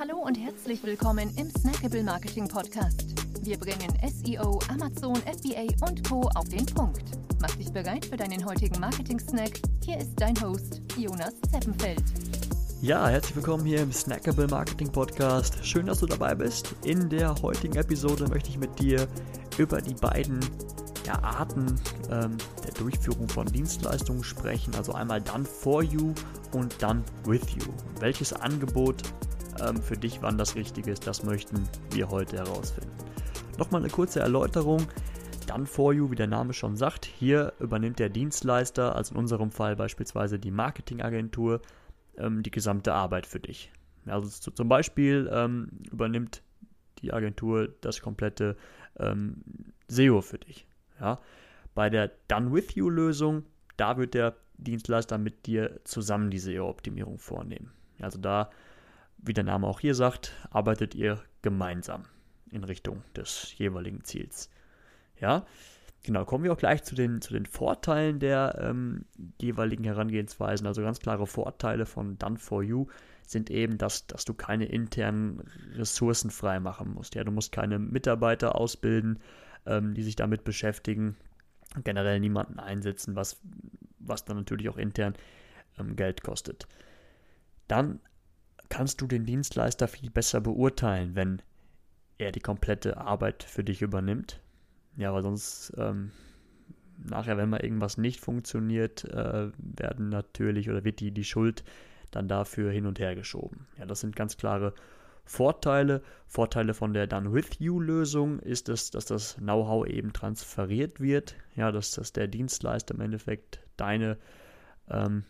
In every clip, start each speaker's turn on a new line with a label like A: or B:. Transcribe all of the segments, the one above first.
A: Hallo und herzlich willkommen im Snackable Marketing Podcast. Wir bringen SEO, Amazon, FBA und Co. auf den Punkt. Mach dich bereit für deinen heutigen Marketing-Snack. Hier ist dein Host, Jonas Zeppenfeld.
B: Ja, herzlich willkommen hier im Snackable Marketing Podcast. Schön, dass du dabei bist. In der heutigen Episode möchte ich mit dir über die beiden ja, Arten ähm, der Durchführung von Dienstleistungen sprechen. Also einmal Done for You und Done with You. Welches Angebot ähm, für dich wann das Richtige ist, das möchten wir heute herausfinden. Nochmal eine kurze Erläuterung. Done for You, wie der Name schon sagt, hier übernimmt der Dienstleister, also in unserem Fall beispielsweise die Marketingagentur, ähm, die gesamte Arbeit für dich. Also zum Beispiel ähm, übernimmt die Agentur das komplette ähm, SEO für dich. Ja? Bei der Done With You Lösung, da wird der Dienstleister mit dir zusammen die SEO-Optimierung vornehmen. Also da, wie der Name auch hier sagt, arbeitet ihr gemeinsam in Richtung des jeweiligen Ziels. Ja, genau, kommen wir auch gleich zu den, zu den Vorteilen der ähm, jeweiligen Herangehensweisen. Also ganz klare Vorteile von Done for You sind eben, dass, dass du keine internen Ressourcen freimachen musst. Ja, du musst keine Mitarbeiter ausbilden, ähm, die sich damit beschäftigen, generell niemanden einsetzen, was, was dann natürlich auch intern ähm, Geld kostet. Dann kannst du den Dienstleister viel besser beurteilen, wenn er die komplette Arbeit für dich übernimmt. Ja, weil sonst ähm, nachher, wenn mal irgendwas nicht funktioniert, äh, werden natürlich oder wird die, die Schuld dann dafür hin und her geschoben. Ja, das sind ganz klare Vorteile. Vorteile von der Done With You Lösung ist es, dass das Know-how eben transferiert wird. Ja, dass, dass der Dienstleister im Endeffekt deine ähm,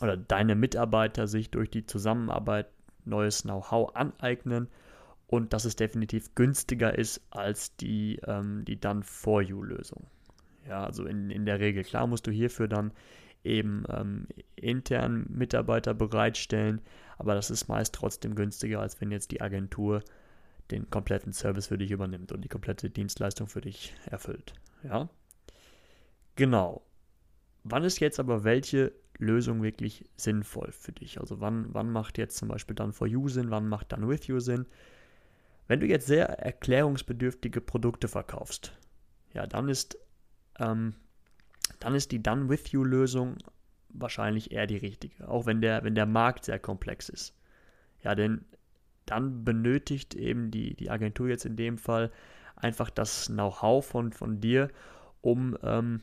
B: oder deine Mitarbeiter sich durch die Zusammenarbeit neues Know-how aneignen und dass es definitiv günstiger ist als die, ähm, die Done For You Lösung. Ja, also in, in der Regel. Klar musst du hierfür dann eben ähm, intern Mitarbeiter bereitstellen, aber das ist meist trotzdem günstiger, als wenn jetzt die Agentur den kompletten Service für dich übernimmt und die komplette Dienstleistung für dich erfüllt. Ja? Genau. Wann ist jetzt aber welche Lösung wirklich sinnvoll für dich? Also wann, wann macht jetzt zum Beispiel Done for You Sinn, wann macht Done with You Sinn? Wenn du jetzt sehr erklärungsbedürftige Produkte verkaufst, ja, dann ist ähm, dann ist die Done With You Lösung wahrscheinlich eher die richtige, auch wenn der, wenn der Markt sehr komplex ist. Ja, denn dann benötigt eben die, die Agentur jetzt in dem Fall einfach das Know-how von, von dir, um ähm,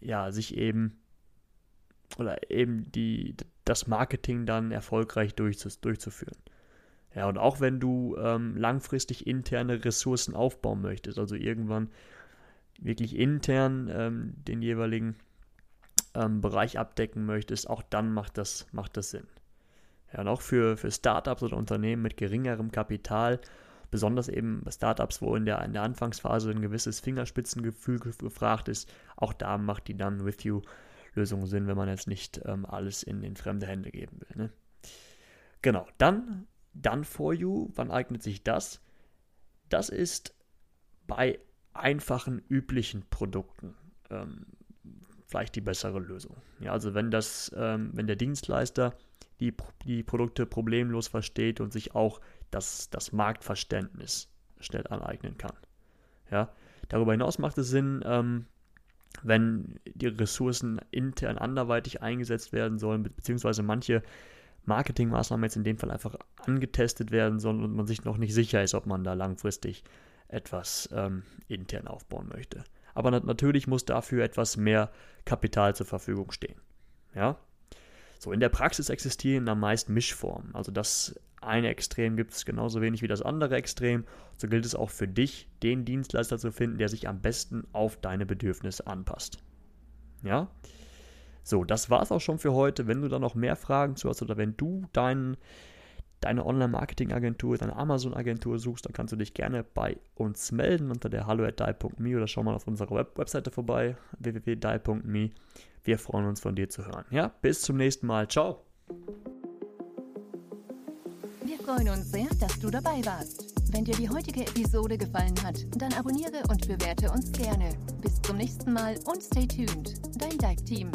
B: ja, sich eben oder eben die, das Marketing dann erfolgreich durchzuführen. Ja, und auch wenn du ähm, langfristig interne Ressourcen aufbauen möchtest, also irgendwann wirklich intern ähm, den jeweiligen ähm, Bereich abdecken möchtest, auch dann macht das, macht das Sinn. Ja, und auch für, für Startups oder Unternehmen mit geringerem Kapital, besonders eben Startups, wo in der, in der Anfangsphase ein gewisses Fingerspitzengefühl gefragt ist, auch da macht die Done With You Lösung Sinn, wenn man jetzt nicht ähm, alles in, in fremde Hände geben will. Ne? Genau, dann Done For You, wann eignet sich das? Das ist bei einfachen, üblichen Produkten ähm, vielleicht die bessere Lösung. Ja, also wenn das, ähm, wenn der Dienstleister die, die Produkte problemlos versteht und sich auch das, das Marktverständnis schnell aneignen kann. Ja, darüber hinaus macht es Sinn, ähm, wenn die Ressourcen intern anderweitig eingesetzt werden sollen, beziehungsweise manche Marketingmaßnahmen jetzt in dem Fall einfach angetestet werden sollen und man sich noch nicht sicher ist, ob man da langfristig etwas ähm, intern aufbauen möchte. Aber natürlich muss dafür etwas mehr Kapital zur Verfügung stehen. Ja? So, in der Praxis existieren am meisten Mischformen. Also das eine Extrem gibt es genauso wenig wie das andere Extrem. So gilt es auch für dich, den Dienstleister zu finden, der sich am besten auf deine Bedürfnisse anpasst. Ja? So, das war es auch schon für heute. Wenn du da noch mehr Fragen zu hast oder wenn du deinen deine Online-Marketing-Agentur, deine Amazon-Agentur suchst, dann kannst du dich gerne bei uns melden unter der hallo.die.me oder schau mal auf unserer Web Webseite vorbei, www.die.me. Wir freuen uns von dir zu hören. Ja, bis zum nächsten Mal. Ciao.
A: Wir freuen uns sehr, dass du dabei warst. Wenn dir die heutige Episode gefallen hat, dann abonniere und bewerte uns gerne. Bis zum nächsten Mal und stay tuned. Dein Dive-Team.